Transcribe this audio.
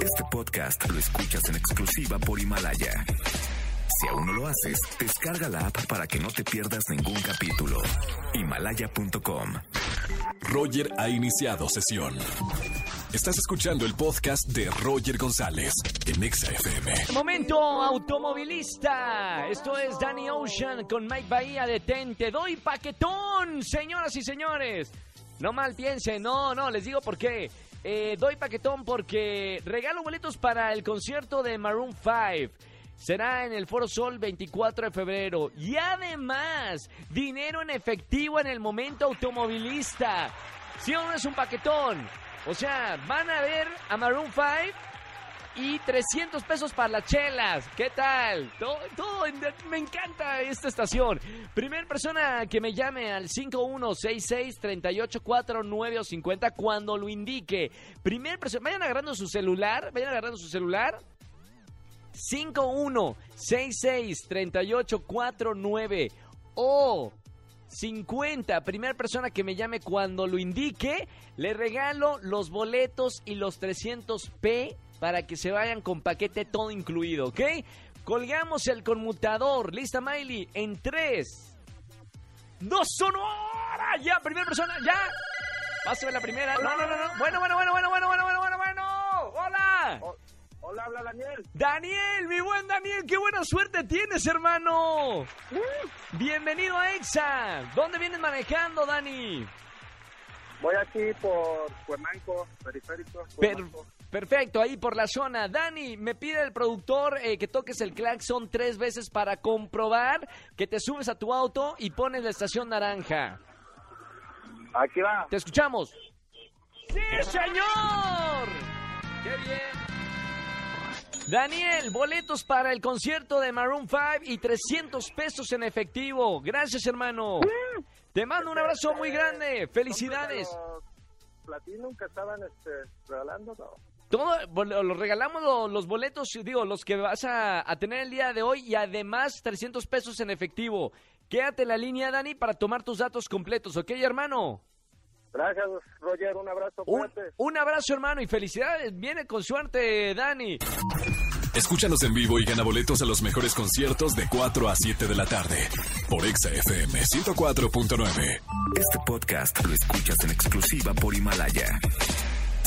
Este podcast lo escuchas en exclusiva por Himalaya. Si aún no lo haces, descarga la app para que no te pierdas ningún capítulo. Himalaya.com. Roger ha iniciado sesión. Estás escuchando el podcast de Roger González en Exa FM. Momento automovilista. Esto es Danny Ocean con Mike Bahía. Detente. Doy paquetón, señoras y señores. No mal piensen, no, no, les digo por qué. Eh, doy paquetón porque regalo boletos para el concierto de Maroon 5. Será en el Foro Sol 24 de febrero. Y además, dinero en efectivo en el momento automovilista. Si o no es un paquetón. O sea, van a ver a Maroon 5 y 300 pesos para las chelas. ¿Qué tal? Todo, me encanta esta estación. Primer persona que me llame al 5166-3849 o 50 cuando lo indique. Primer persona, vayan agarrando su celular, vayan agarrando su celular. 5166-3849 o 50. Primera persona que me llame cuando lo indique, le regalo los boletos y los 300p para que se vayan con paquete todo incluido, ¿ok? Colgamos el conmutador. ¿Lista, Miley? En 3, 2, sonora. Ya, primera persona, ya. Pásame la primera. No, no, no, no. Bueno, bueno, bueno, bueno, bueno, bueno, bueno, bueno, bueno. Hola. Hola, habla Daniel. Daniel, mi buen Daniel, qué buena suerte tienes, hermano. Bienvenido a EXA. ¿Dónde vienes manejando, Dani? Voy aquí por Cuernavaca, periférico. Per- perfecto, ahí por la zona. Dani, me pide el productor eh, que toques el claxon tres veces para comprobar que te subes a tu auto y pones la estación naranja. Aquí va. Te escuchamos. ¡Sí, señor! ¡Qué bien! Daniel, boletos para el concierto de Maroon 5 y 300 pesos en efectivo. Gracias, hermano. Te mando un abrazo muy grande. Felicidades. Los Platinum que estaban este, regalando, no. Todo, los regalamos lo- los boletos, digo, los que vas a, a tener el día de hoy y además 300 pesos en efectivo. Quédate en la línea, Dani, para tomar tus datos completos, ¿ok, hermano? Gracias, Roger. Un abrazo. Un, abrazo, hermano, y felicidades. Viene con suerte, Dani. Escúchanos en vivo y gana boletos a los mejores conciertos de 4 a 7 de la tarde por Exa FM 104.9. Este podcast lo escuchas en exclusiva por Himalaya.